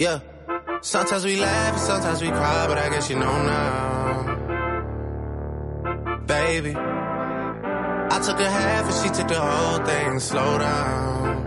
Yeah. Sometimes we laugh, sometimes we cry, but I guess you know now. Baby. I took a half and she took the whole thing. Slow down.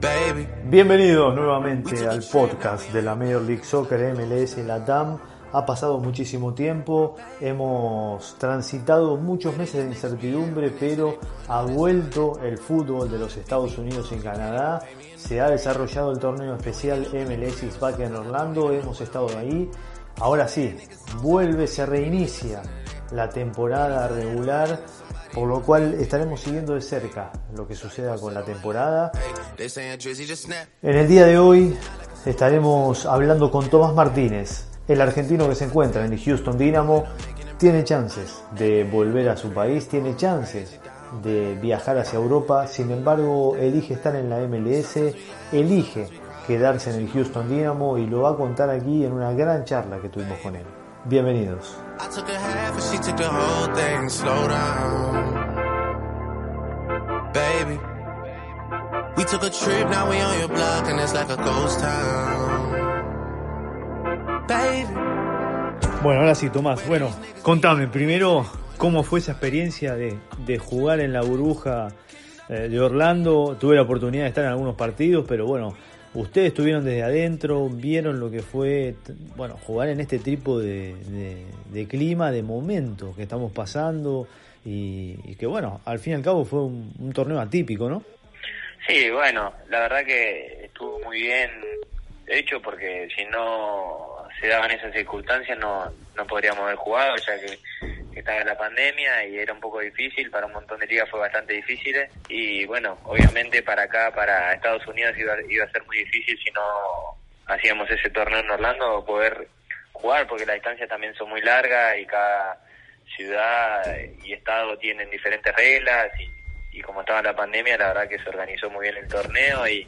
Baby. Bienvenidos nuevamente al podcast de la Major League Soccer MLS Latam. Ha pasado muchísimo tiempo, hemos transitado muchos meses de incertidumbre, pero ha vuelto el fútbol de los Estados Unidos en Canadá. Se ha desarrollado el torneo especial MLS Back en Orlando, hemos estado ahí. Ahora sí, vuelve, se reinicia la temporada regular, por lo cual estaremos siguiendo de cerca lo que suceda con la temporada. En el día de hoy estaremos hablando con Tomás Martínez, el argentino que se encuentra en el Houston Dynamo tiene chances de volver a su país, tiene chances de viajar hacia Europa, sin embargo elige estar en la MLS, elige quedarse en el Houston Dynamo y lo va a contar aquí en una gran charla que tuvimos con él. Bienvenidos. Bueno, ahora sí, Tomás. Bueno, contame primero cómo fue esa experiencia de, jugar en la burbuja eh, de Orlando. Tuve la oportunidad de estar en algunos partidos, pero bueno, ustedes estuvieron desde adentro, vieron lo que fue, bueno, jugar en este tipo de, clima, de momento que estamos pasando y, que bueno, al fin y al cabo fue un, un torneo atípico, ¿no? Sí, bueno, la verdad que estuvo muy bien hecho porque si no se daban esas circunstancias no, no podríamos haber jugado ya que, estaba la pandemia y era un poco difícil, para un montón de ligas fue bastante difícil y bueno, obviamente para acá, para Estados Unidos iba, iba a ser muy difícil si no hacíamos ese torneo en Orlando poder jugar porque las distancias también son muy largas y cada ciudad y estado tienen diferentes reglas y, y como estaba la pandemia la verdad que se organizó muy bien el torneo y,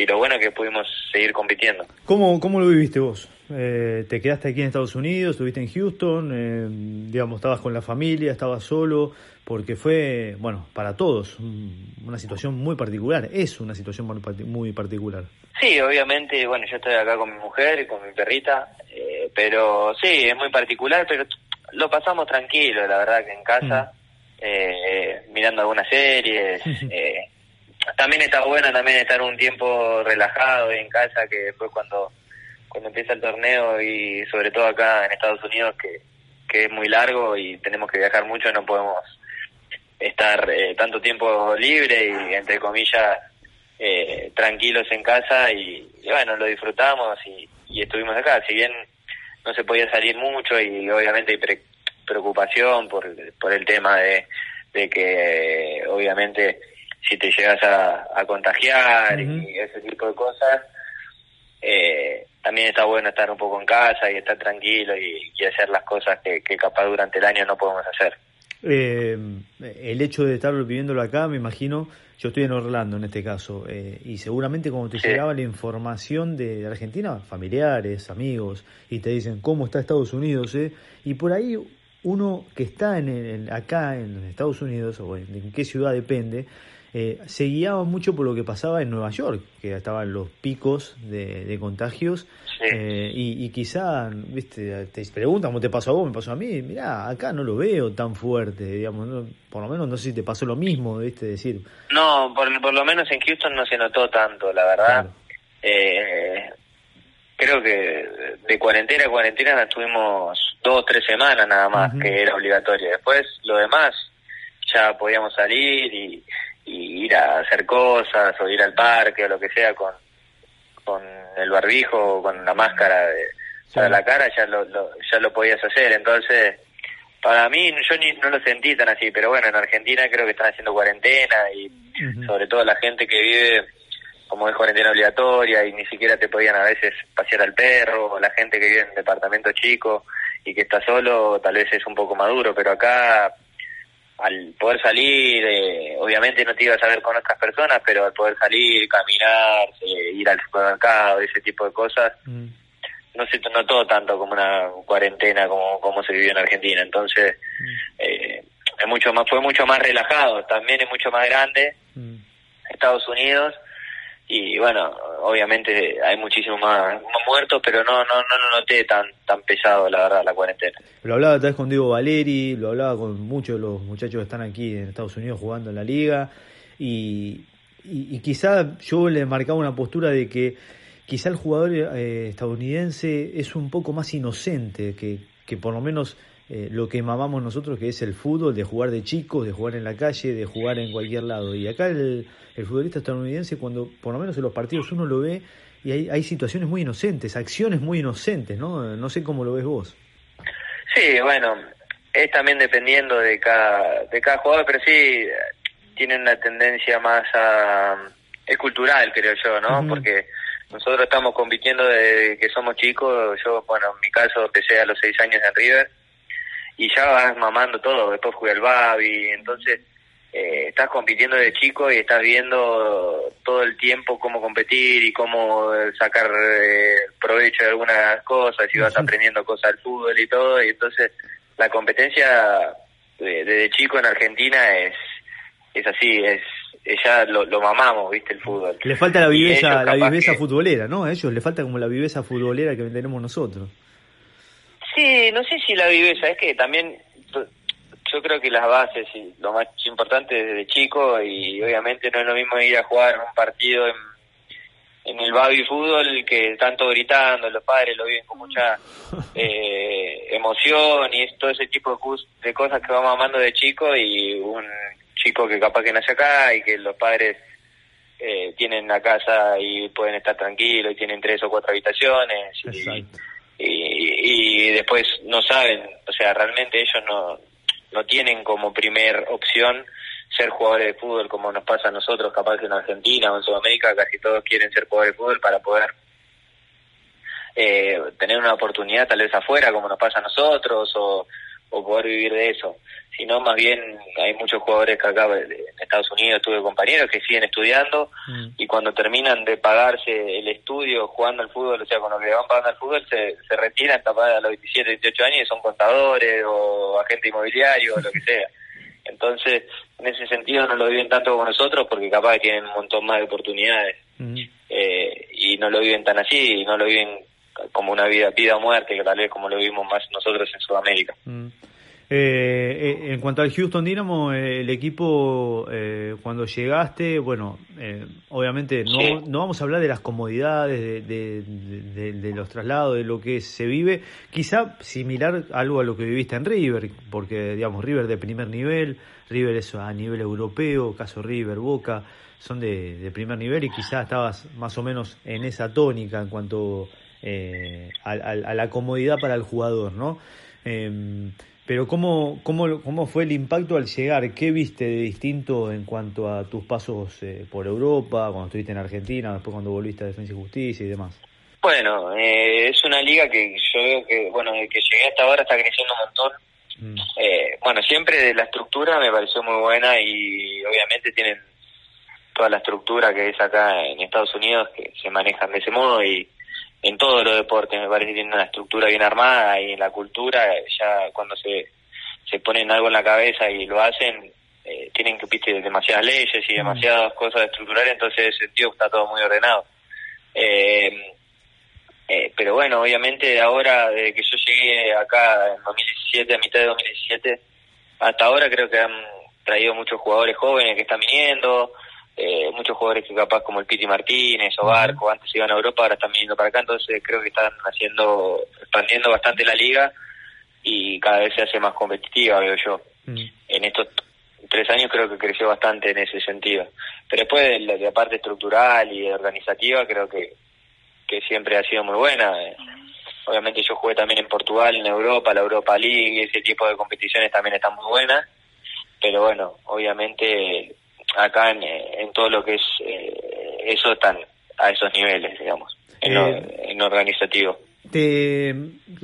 y lo bueno es que pudimos seguir compitiendo. ¿Cómo, cómo lo viviste vos? Eh, ¿Te quedaste aquí en Estados Unidos? ¿Estuviste en Houston? Eh, digamos, ¿estabas con la familia? ¿Estabas solo? Porque fue, bueno, para todos una situación muy particular. Es una situación muy particular. Sí, obviamente, bueno, yo estoy acá con mi mujer y con mi perrita, eh, pero sí, es muy particular, pero lo pasamos tranquilo, la verdad, que en casa, mm. mirando algunas series. también está bueno también estar un tiempo relajado en casa, que después cuando cuando empieza el torneo y sobre todo acá en Estados Unidos que, que es muy largo y tenemos que viajar mucho, no podemos estar eh, tanto tiempo libre y entre comillas eh, tranquilos en casa y, bueno, lo disfrutamos y, estuvimos acá, si bien no se podía salir mucho y obviamente hay preocupación por, por el tema de, de que obviamente si te llegas a, contagiar y ese tipo de cosas, eh, también está bueno estar un poco en casa y estar tranquilo y, hacer las cosas que, capaz durante el año no podemos hacer. Eh, el hecho de estar viviéndolo acá, me imagino, yo estoy en Orlando en este caso, eh, y seguramente cuando te llegaba la información de Argentina, familiares, amigos, y te dicen cómo está Estados Unidos, eh? y por ahí uno que está en acá en Estados Unidos, o en qué ciudad depende, eh, se guiaba mucho por lo que pasaba en Nueva York, que estaban los picos de, contagios, eh, y, quizá, viste, te preguntan cómo te pasó a vos, me pasó a mí, mirá, acá no lo veo tan fuerte, digamos, por lo menos no sé si te pasó lo mismo, viste, decir. No, por, lo menos en Houston no se notó tanto, la verdad. Eh, creo que de cuarentena a cuarentena tuvimos dos o tres semanas nada más, que era obligatoria. Después, lo demás, ya podíamos salir y y ir a hacer cosas o ir al parque o lo que sea con, con el barbijo o con la máscara de, para la cara ya lo, ya lo podías hacer. Entonces para mí yo ni no lo sentí tan así pero bueno en Argentina creo que están haciendo cuarentena y sobre todo la gente que vive como es cuarentena obligatoria y ni siquiera te podían a veces pasear al perro o la gente que vive en departamento chico y que está solo tal vez es un poco maduro pero acá al poder salir, eh, obviamente no te ibas a ver con otras personas, pero al poder salir, caminar, eh, ir al supermercado, ese tipo de cosas, mm. no se notó tanto como una cuarentena como, como se vivió en Argentina. Entonces, mm. eh, es mucho más, fue mucho más relajado, también es mucho más grande, mm. Estados Unidos, y bueno, obviamente hay muchísimos más, muertos, pero no, no, no lo noté tan, tan pesado, la verdad, la cuarentena. Lo hablaba tal vez con Diego Valeri, lo hablaba con muchos de los muchachos que están aquí en Estados Unidos jugando en la liga, y, y, quizá yo le marcaba una postura de que quizá el jugador eh, estadounidense es un poco más inocente, que, que por lo menos eh, lo que mamamos nosotros, que es el fútbol, de jugar de chicos, de jugar en la calle, de jugar en cualquier lado. Y acá el, el futbolista estadounidense, cuando por lo menos en los partidos uno lo ve y hay, hay situaciones muy inocentes, acciones muy inocentes, ¿no? No sé cómo lo ves vos. Sí, bueno, es también dependiendo de cada, de cada jugador, pero sí tienen una tendencia más a... es cultural, creo yo, ¿no? Porque nosotros estamos compitiendo desde que somos chicos, yo, bueno, en mi caso empecé a los seis años en River, y ya vas mamando todo, después jugué al Babi, entonces eh, estás compitiendo de chico y estás viendo todo el tiempo cómo competir y cómo sacar eh, provecho de algunas cosas y vas aprendiendo cosas del fútbol y todo, y entonces la competencia desde chico en Argentina es, es así, es ya lo, lo, mamamos, viste, el fútbol. Le falta la viveza, la viveza futbolera, ¿no? A ellos le falta como la viveza futbolera que tenemos nosotros. Sí, no sé si la viveza, es que también yo creo que las bases y lo más importante desde chico y obviamente no es lo mismo ir a jugar un partido en, en el baby fútbol que tanto gritando, los padres lo viven con mucha eh, emoción y todo ese tipo de, cosas que vamos amando de chico y un chico que capaz que nace acá y que los padres eh, tienen la casa y pueden estar tranquilos y tienen tres o cuatro habitaciones y, y, después no saben, o sea, realmente ellos no, no tienen como primer opción ser jugadores de fútbol como nos pasa a nosotros, capaz que en Argentina o en Sudamérica casi todos quieren ser jugadores de fútbol para poder eh, tener una oportunidad tal vez afuera como nos pasa a nosotros o, o poder vivir de eso sino más bien hay muchos jugadores que acá en Estados Unidos tuve compañeros que siguen estudiando mm. y cuando terminan de pagarse el estudio jugando al fútbol, o sea, con lo que van pagando al fútbol, se, se retiran capaz a los 17, 18 años y son contadores o agentes inmobiliarios o lo que sea. Entonces, en ese sentido no lo viven tanto como nosotros porque capaz que tienen un montón más de oportunidades mm. eh, y no lo viven tan así y no lo viven como una vida, vida o muerte, que tal vez como lo vivimos más nosotros en Sudamérica. Mm. Eh, eh, en cuanto al Houston Dynamo, eh, el equipo, eh, cuando llegaste, bueno, obviamente no, no vamos a hablar de las comodidades, de, de, los traslados, de lo que se vive, quizá similar algo a lo que viviste en River, porque, digamos, River de primer nivel, River es a nivel europeo, caso River, Boca, son de, primer nivel y quizá estabas más o menos en esa tónica en cuanto a, a, la comodidad para el jugador, ¿no? Em, pero ¿cómo, cómo, ¿cómo fue el impacto al llegar? ¿Qué viste de distinto en cuanto a tus pasos eh, por Europa, cuando estuviste en Argentina, después cuando volviste a Defensa y Justicia y demás? Bueno, eh, es una liga que yo veo que, bueno, desde que llegué hasta ahora está creciendo un montón. Mm. Eh, bueno, siempre de la estructura me pareció muy buena y obviamente tienen toda la estructura que es acá en Estados Unidos que se manejan de ese modo y en todos los deportes me parece que tienen una estructura bien armada y en la cultura ya cuando se, se ponen algo en la cabeza y lo hacen eh, tienen que viste demasiadas leyes y mm. demasiadas cosas estructurales entonces en ese sentido está todo muy ordenado eh, eh, pero bueno obviamente ahora desde que yo llegué acá en 2017 a mitad de 2017 hasta ahora creo que han traído muchos jugadores jóvenes que están viniendo eh, muchos jugadores que capaz como el Piti Martínez o Barco, antes iban a Europa, ahora están viniendo para acá, entonces creo que están haciendo, expandiendo bastante la liga y cada vez se hace más competitiva, veo yo. En estos tres años creo que creció bastante en ese sentido. Pero después de la, parte estructural y organizativa creo que, que siempre ha sido muy buena. Obviamente yo jugué también en Portugal, en Europa, la Europa League, ese tipo de competiciones también están muy buenas. Pero bueno, obviamente acá en, todo lo que es eh, eso están a esos niveles, digamos, en, lo, eh, organizativo. Te,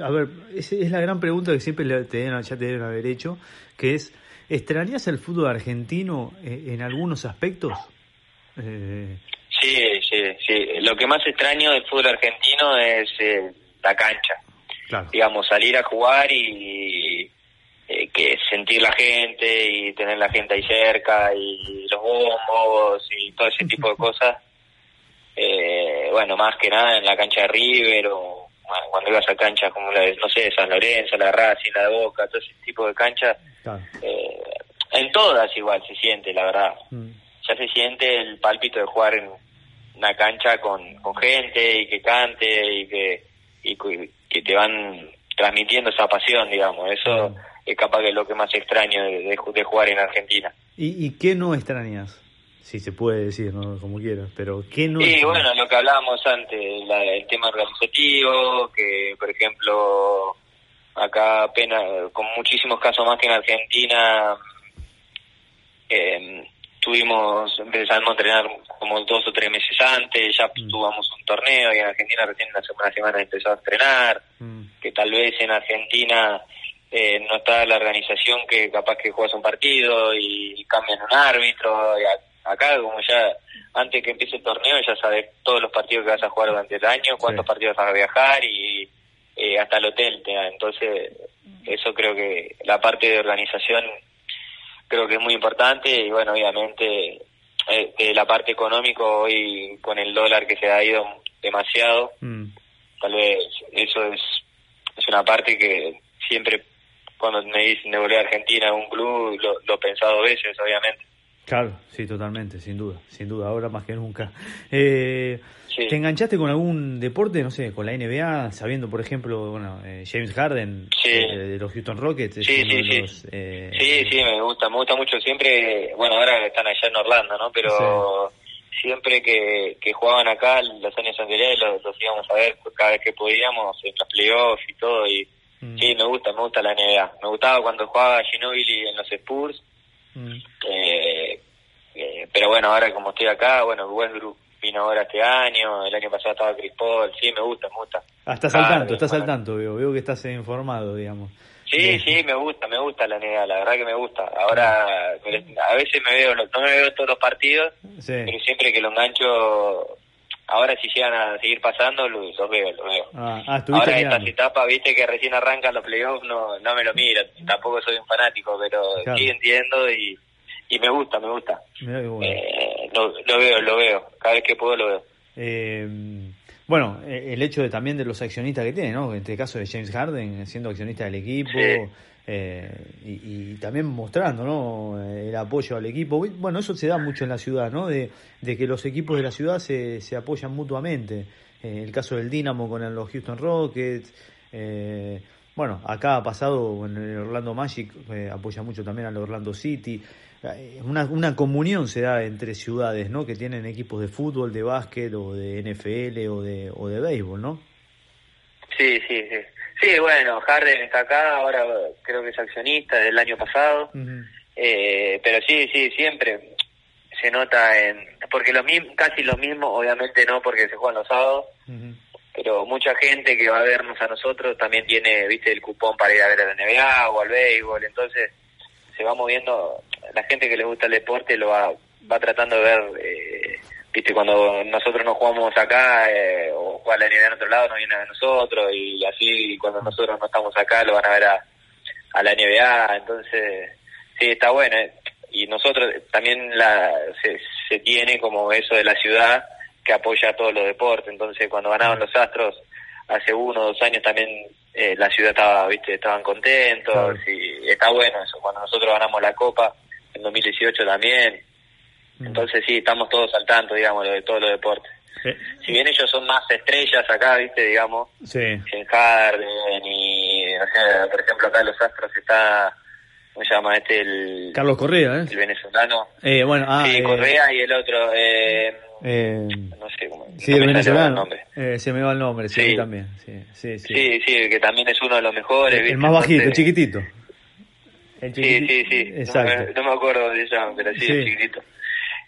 a ver, es, es la gran pregunta que siempre te ya te deben haber hecho, que es, ¿extrañas el fútbol argentino eh, en, algunos aspectos? Sí, sí, sí. Lo que más extraño del fútbol argentino es la cancha. Digamos, salir a jugar y, eh, que sentir la gente y tener la gente ahí cerca y bombos y todo ese tipo de cosas eh, bueno, más que nada en la cancha de River o cuando ibas a canchas como la de, no sé, San Lorenzo, la Racing, la de Boca, todo ese tipo de canchas, eh, en todas igual se siente, la verdad. Mm. Ya se siente el pálpito de jugar en una cancha con, con gente y que cante y que, y que te van transmitiendo esa pasión, digamos. Eso es capaz que es lo que más extraño de, de, jugar en Argentina. ¿Y, ¿Y qué no extrañas? Si se puede decir, ¿no? como quieras, pero ¿qué no? Sí, bueno, lo que hablábamos antes, el tema organizativo, que por ejemplo acá apenas, con muchísimos casos más que en Argentina, eh, tuvimos, empezamos a entrenar como dos o tres meses antes, ya mm. tuvimos un torneo y en Argentina recién la semana semana empezó a entrenar, mm. que tal vez en Argentina eh, no está la organización que capaz que juegas un partido y cambian un árbitro, y acá como ya antes que empiece el torneo ya sabes todos los partidos que vas a jugar durante el año, cuántos partidos vas a viajar y eh, hasta el hotel te Entonces, eso creo que la parte de organización creo que es muy importante y bueno, obviamente eh, la parte económica hoy con el dólar que se ha ido demasiado, mm. tal vez eso es, es una parte que siempre cuando me dicen de volver a Argentina a un club lo, lo he pensado veces, obviamente. Claro, sí, totalmente, sin duda, sin duda, ahora más que nunca. Eh, ¿Te enganchaste con algún deporte, no sé, con la NBA, sabiendo, por ejemplo, bueno, eh, James Harden de, los Houston Rockets? Sí, sí, sí. Eh, sí, sí, me gusta, me gusta mucho siempre, bueno, ahora están allá en Orlando, ¿no? Pero siempre que, que jugaban acá, los años anteriores los, los íbamos a ver cada vez que podíamos, en los playoffs y todo, y mm. sí, me gusta, me gusta la NBA. Me gustaba cuando jugaba Ginobili en los Spurs, Mm. Eh, eh, pero bueno, ahora como estoy acá, bueno, Westbrook vino ahora este año, el año pasado estaba Chris Paul, sí, me gusta, me gusta. Ah, estás al tanto, estás al tanto, veo, veo que estás informado, digamos. Sí, sí, me gusta, me gusta la NBA, la verdad que me gusta. Ahora, a veces me veo, no me veo todos los partidos, pero siempre que lo engancho, ahora si llegan a seguir pasando, los, veo, los veo. Ah, ah ahora estas etapas, viste que recién arrancan los playoffs, no, no me lo miro, tampoco soy un fanático, pero sí entiendo y, y me gusta, me gusta. Eh, lo, veo, lo veo, cada vez que puedo lo veo. Eh, bueno, eh, el hecho de también de los accionistas que tiene, ¿no? En este caso de James Harden, siendo accionista del equipo. Eh, y, también mostrando ¿no? el apoyo al equipo. Bueno, eso se da mucho en la ciudad, ¿no? de, que los equipos de la ciudad se, se apoyan mutuamente. Eh, el caso del Dynamo con los Houston Rockets. Eh, bueno, acá ha pasado en el Orlando Magic, apoya mucho también al Orlando City. Una, una comunión se da entre ciudades ¿no? que tienen equipos de fútbol, de básquet o de NFL o de, o de béisbol, ¿no? Sí, sí, sí. Sí, bueno, Harden está acá, ahora creo que es accionista del año pasado, eh, pero sí, sí, siempre se nota en, porque lo mismo, casi lo mismo, obviamente no porque se juegan los sábados, pero mucha gente que va a vernos a nosotros también tiene, viste, el cupón para ir a ver a la NBA o al béisbol, entonces se va moviendo, la gente que le gusta el deporte lo va, va tratando de ver eh, viste, cuando nosotros no jugamos acá eh, o juega la NBA en otro lado, no viene a nosotros y así cuando nosotros no estamos acá lo van a ver a, a la NBA, entonces sí, está bueno. Eh. Y nosotros también la, se, se tiene como eso de la ciudad que apoya a todos los deportes, entonces cuando ganaban los Astros hace uno o dos años también eh, la ciudad estaba, viste, estaban contentos y está bueno eso, cuando nosotros ganamos la Copa en 2018 también, entonces sí, estamos todos al tanto, digamos, de todos los deportes. Si bien ellos son más estrellas acá, viste, digamos, sí. en Harden y, no sé, por ejemplo, acá en los Astros está, ¿cómo se llama este? El, Carlos Correa, ¿eh? El venezolano. Eh, bueno, ah, sí, eh, Correa y el otro, eh, eh, no sé cómo. Sí, el venezolano. Eh, se me va el nombre, sí, también. Sí, sí, sí. Sí, que también es uno de los mejores. El, más bajito, el chiquitito. El chiquitito. Sí, sí, sí. Exacto. No, me acuerdo de eso, pero sí, el chiquitito.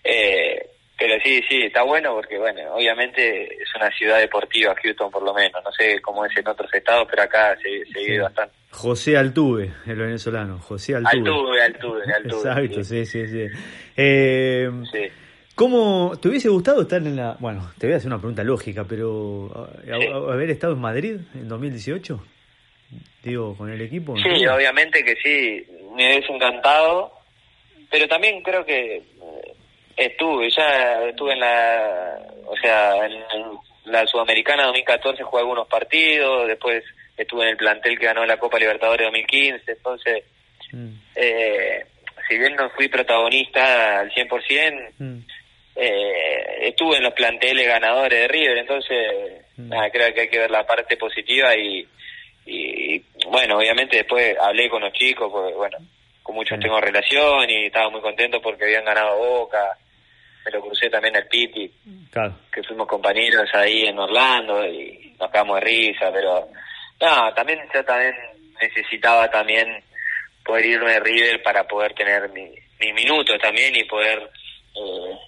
Eh, pero sí, sí, está bueno porque, bueno, obviamente es una ciudad deportiva, Houston por lo menos. No sé cómo es en otros estados, pero acá se, se vive bastante. José Altuve, el venezolano. José Altuve. Altuve, Altuve, Altuve. Exacto, sí, sí, sí. Eh, ¿Cómo te hubiese gustado estar en la... Bueno, te voy a hacer una pregunta lógica, pero haber estado en Madrid en 2018, digo, con el equipo. Sí, obviamente que sí, me hubiese encantado, pero también creo que Estuve, ya estuve en la, o sea, en, la Sudamericana 2014 jugué algunos partidos, después estuve en el plantel que ganó la Copa Libertadores 2015, entonces, mm. eh, si bien no fui protagonista al 100%, mm. eh, estuve en los planteles ganadores de River, entonces, mm. nada, creo que hay que ver la parte positiva y, y, bueno, obviamente después hablé con los chicos, porque bueno, con muchos tengo relación y estaba muy contento porque habían ganado Boca, me lo crucé también al Piti, que fuimos compañeros ahí en Orlando y nos quedamos de risa, pero no, también yo también necesitaba también poder irme de River para poder tener mi, mis minutos también y poder eh,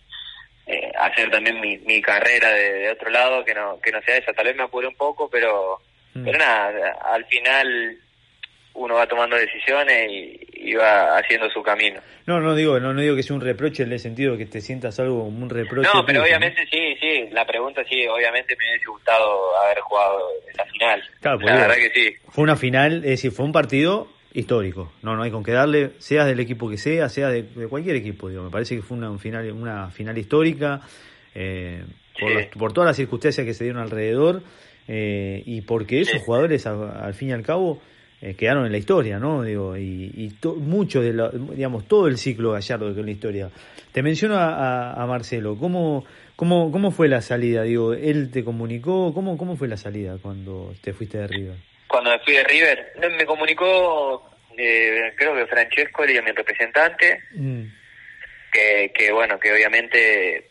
eh, hacer también mi, mi carrera de, otro lado que no que no sea esa tal vez me apure un poco pero mm. pero nada al final uno va tomando decisiones y, va haciendo su camino. No, no digo, no, no digo que sea un reproche en el sentido de que te sientas algo como un reproche. No, pero obviamente sí, sí, la pregunta sí, obviamente me hubiese gustado haber jugado esa final. Claro, la verdad que sí. Fue una final, es decir, fue un partido histórico. No, no hay con qué darle, seas del equipo que sea, sea de, cualquier equipo. Digo, me parece que fue una final, una final histórica eh, por, todas las circunstancias que se dieron alrededor eh, y porque esos jugadores, al fin y al cabo eh, quedaron en la historia, ¿no? Digo, y, y mucho de la, digamos, todo el ciclo Gallardo que en la historia. Te menciono a, a, Marcelo, ¿cómo, cómo, ¿cómo fue la salida? Digo, ¿él te comunicó? ¿Cómo, cómo fue la salida cuando te fuiste de River? Cuando me fui de River, me comunicó, eh, creo que Francesco, y mi representante, mm. que, que bueno, que obviamente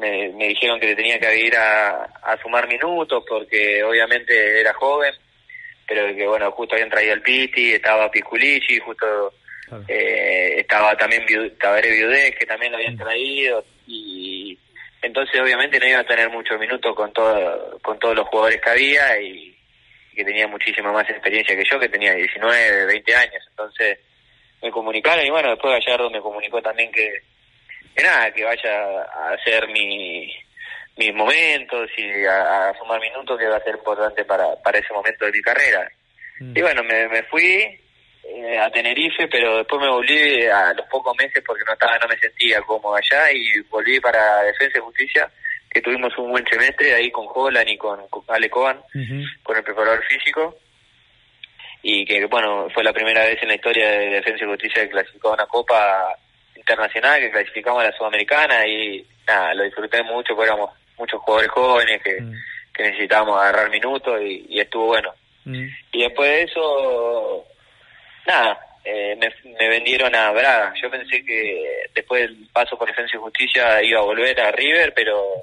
me, me dijeron que tenía que ir a, a sumar minutos porque obviamente era joven pero que bueno, justo habían traído el Piti, estaba Piculici, justo eh, estaba también Tabaré Viudez, que también lo habían mm. traído, y entonces obviamente no iba a tener muchos minutos con todo, con todos los jugadores que había y, que tenía muchísima más experiencia que yo, que tenía 19, 20 años, entonces me comunicaron y bueno, después Gallardo me comunicó también que, que nada, que vaya a hacer mi mis momentos y a, sumar minutos que va a ser importante para, para ese momento de mi carrera. Mm. Y bueno, me, me fui eh, a Tenerife, pero después me volví a los pocos meses porque no estaba no me sentía cómodo allá y volví para Defensa y Justicia, que tuvimos un buen semestre ahí con Holland y con, Ale Coban, con el preparador físico. Y que, bueno, fue la primera vez en la historia de Defensa y Justicia que clasificó a una Copa internacional, que clasificamos a la Sudamericana y nada, lo disfruté mucho, porque éramos muchos jugadores jóvenes que, mm. que necesitábamos agarrar minutos y, estuvo bueno. Mm. Y después de eso, nada, eh, me, vendieron a Braga. Yo pensé que después del paso por Defensa y Justicia iba a volver a River, pero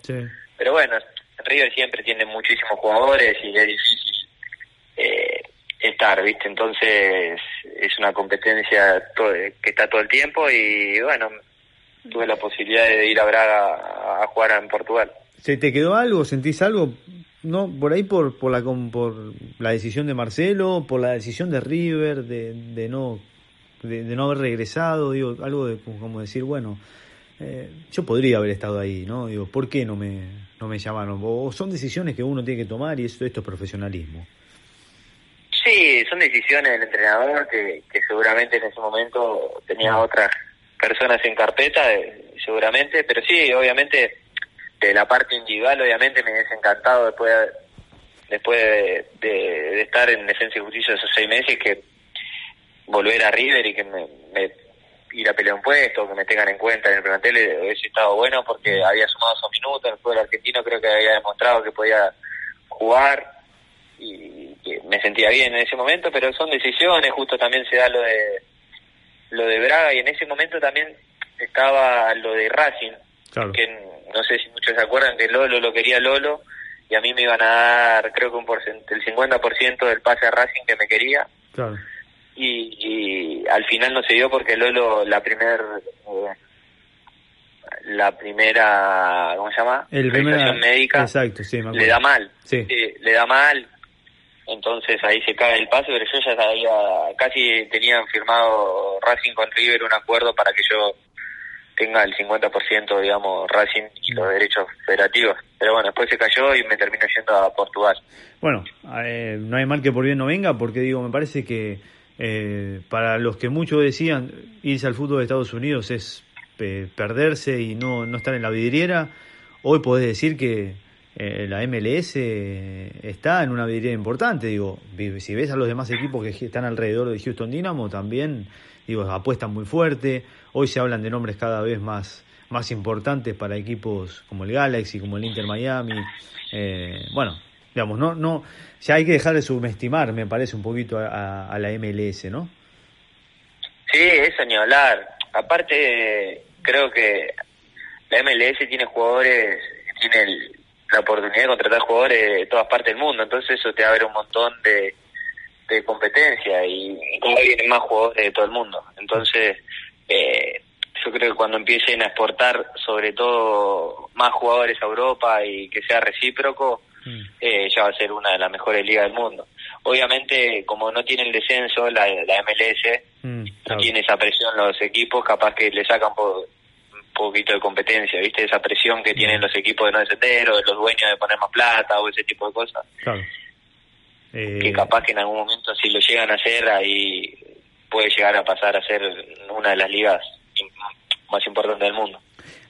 pero bueno, River siempre tiene muchísimos jugadores y es difícil eh, estar, ¿viste? Entonces es una competencia que está todo el tiempo y bueno, tuve la posibilidad de ir a Braga a jugar en Portugal. ¿Se te quedó algo? ¿Sentís algo? No, por ahí por, por, la, por la decisión de Marcelo, por la decisión de River, de, de no de, no haber regresado, digo, algo de como decir, bueno, eh, yo podría haber estado ahí, ¿no? Digo, ¿por qué no me, no me llamaron? O son decisiones que uno tiene que tomar y esto, esto es profesionalismo. Sí, son decisiones del entrenador que, que seguramente en ese momento tenía otras personas en carpeta, eh, seguramente, pero sí, obviamente la parte individual obviamente me hubiese encantado después de, después de, estar en Defensa y Justicia esos seis meses que volver a River y que me, ir a pelear un puesto, que me tengan en cuenta en el plantel hubiese estado bueno porque había sumado esos minutos, el fútbol argentino creo que había demostrado que podía jugar y que me sentía bien en ese momento, pero son decisiones, justo también se da lo de lo de Braga y en ese momento también estaba lo de Racing, que no sé si muchos se acuerdan que Lolo lo quería Lolo y a mí me iban a dar creo que un el 50% del pase a Racing que me quería. Y, al final no se dio porque Lolo la primer eh, la primera ¿cómo se llama? El médica exacto, sí, le da mal. Sí. le da mal. Entonces ahí se cae el pase, pero yo ya sabía, casi tenían firmado Racing con River un acuerdo para que yo tenga el 50%, digamos, Racing y los derechos federativos. Pero bueno, después se cayó y me terminó yendo a Portugal. Bueno, eh, no hay mal que por bien no venga, porque digo, me parece que eh, para los que muchos decían irse al fútbol de Estados Unidos es perderse y no, no estar en la vidriera, hoy podés decir que eh, la MLS está en una vidriera importante. Digo, si ves a los demás equipos que están alrededor de Houston Dynamo, también digo, apuestan muy fuerte. Hoy se hablan de nombres cada vez más, más importantes para equipos como el Galaxy, como el Inter Miami. Eh, bueno, digamos, no, no, ya hay que dejar de subestimar, me parece, un poquito a, la MLS, ¿no? Sí, eso ni hablar. Aparte, creo que la MLS tiene jugadores, tiene la oportunidad de contratar jugadores de todas partes del mundo, entonces eso te abre un montón de, de competencia y, como vienen más jugadores de todo el mundo. Entonces, eh, yo creo que cuando empiecen a exportar sobre todo más jugadores a Europa y que sea recíproco, mm. eh, ya va a ser una de las mejores ligas del mundo. Obviamente, como no tiene el descenso, la, la MLS, mm, no tiene esa presión los equipos, capaz que le sacan por, poquito de competencia, ¿viste? Esa presión que tienen los equipos de no descender o de los dueños de poner más plata o ese tipo de cosas. Claro. Que eh, capaz que en algún momento si lo llegan a hacer ahí puede llegar a pasar a ser una de las ligas más importantes del mundo.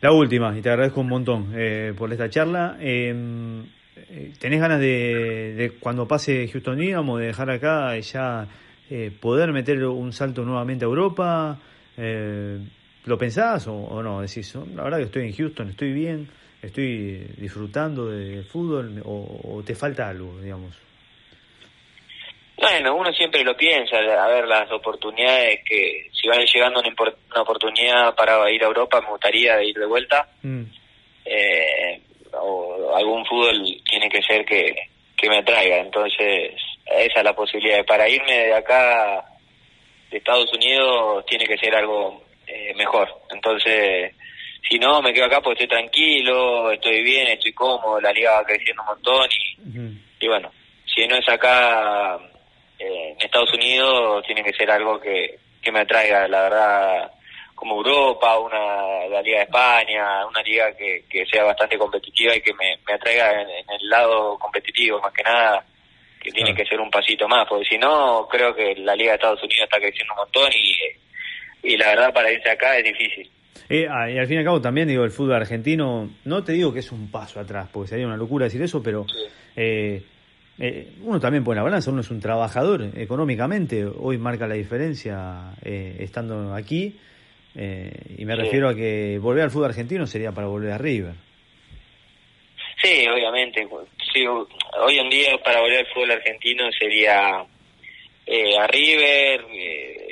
La última, y te agradezco un montón eh, por esta charla. Em, eh, ¿Tenés ganas de, de, cuando pase Houston Dynamo de dejar acá ya eh, poder meter un salto nuevamente a Europa? Eh, ¿Lo pensás o, no? Decís, la verdad que estoy en Houston, estoy bien, estoy disfrutando de fútbol o, te falta algo, digamos. Bueno, uno siempre lo piensa, a ver las oportunidades que si van llegando una, oportunidad para ir a Europa me gustaría ir de vuelta. Mm. Eh, o algún fútbol tiene que ser que, que me atraiga, entonces esa es la posibilidad. Para irme de acá de Estados Unidos tiene que ser algo eh, mejor. Entonces, si no, me quedo acá porque estoy tranquilo, estoy bien, estoy cómodo, la liga va creciendo un montón y, y bueno, si no es acá eh, en Estados Unidos, tiene que ser algo que, que me atraiga, la verdad, como Europa, una la Liga de España, una liga que, que sea bastante competitiva y que me, me atraiga en, el lado competitivo, más que nada, que tiene que ser un pasito más, porque si no, creo que la Liga de Estados Unidos está creciendo un montón y y la verdad para irse acá es difícil. Eh, ah, y al fin y al cabo también digo, el fútbol argentino, no te digo que es un paso atrás, porque sería una locura decir eso, pero eh, eh, uno también pone la balanza, uno es un trabajador económicamente, hoy marca la diferencia estando aquí, y me refiero a que volver al fútbol argentino sería para volver a River. Sí, obviamente, sí, hoy en día para volver al fútbol argentino sería a River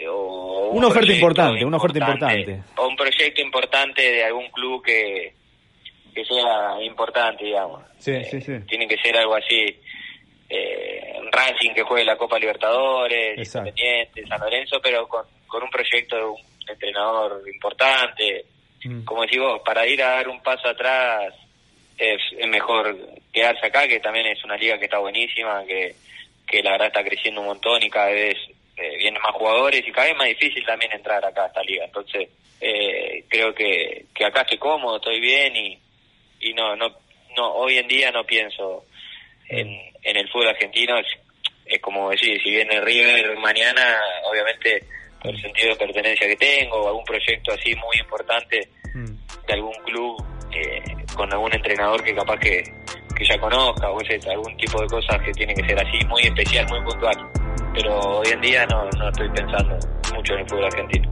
o una oferta importante, una oferta importante. O un proyecto importante de algún club que, que sea importante, digamos. Sí, sí, sí. Eh, tiene que ser algo así. Racing que juegue la Copa Libertadores, Independiente, San Lorenzo, pero con, con un proyecto de un entrenador importante. Mm. Como decís vos, para ir a dar un paso atrás es, es mejor quedarse acá, que también es una liga que está buenísima, que, que la verdad está creciendo un montón y cada vez eh, vienen más jugadores y cada vez más difícil también entrar acá a esta liga. Entonces, eh, creo que, que acá estoy cómodo, estoy bien y, y no, no, no, hoy en día no pienso en, en el fútbol argentino. Es, como decir, si viene River mañana, obviamente por el sentido de pertenencia que tengo, algún proyecto así muy importante mm. de algún club eh, con algún entrenador que capaz que, que ya conozca o ese, algún tipo de cosas que tiene que ser así, muy especial, muy puntual pero hoy en día no, no estoy pensando mucho en el fútbol argentino.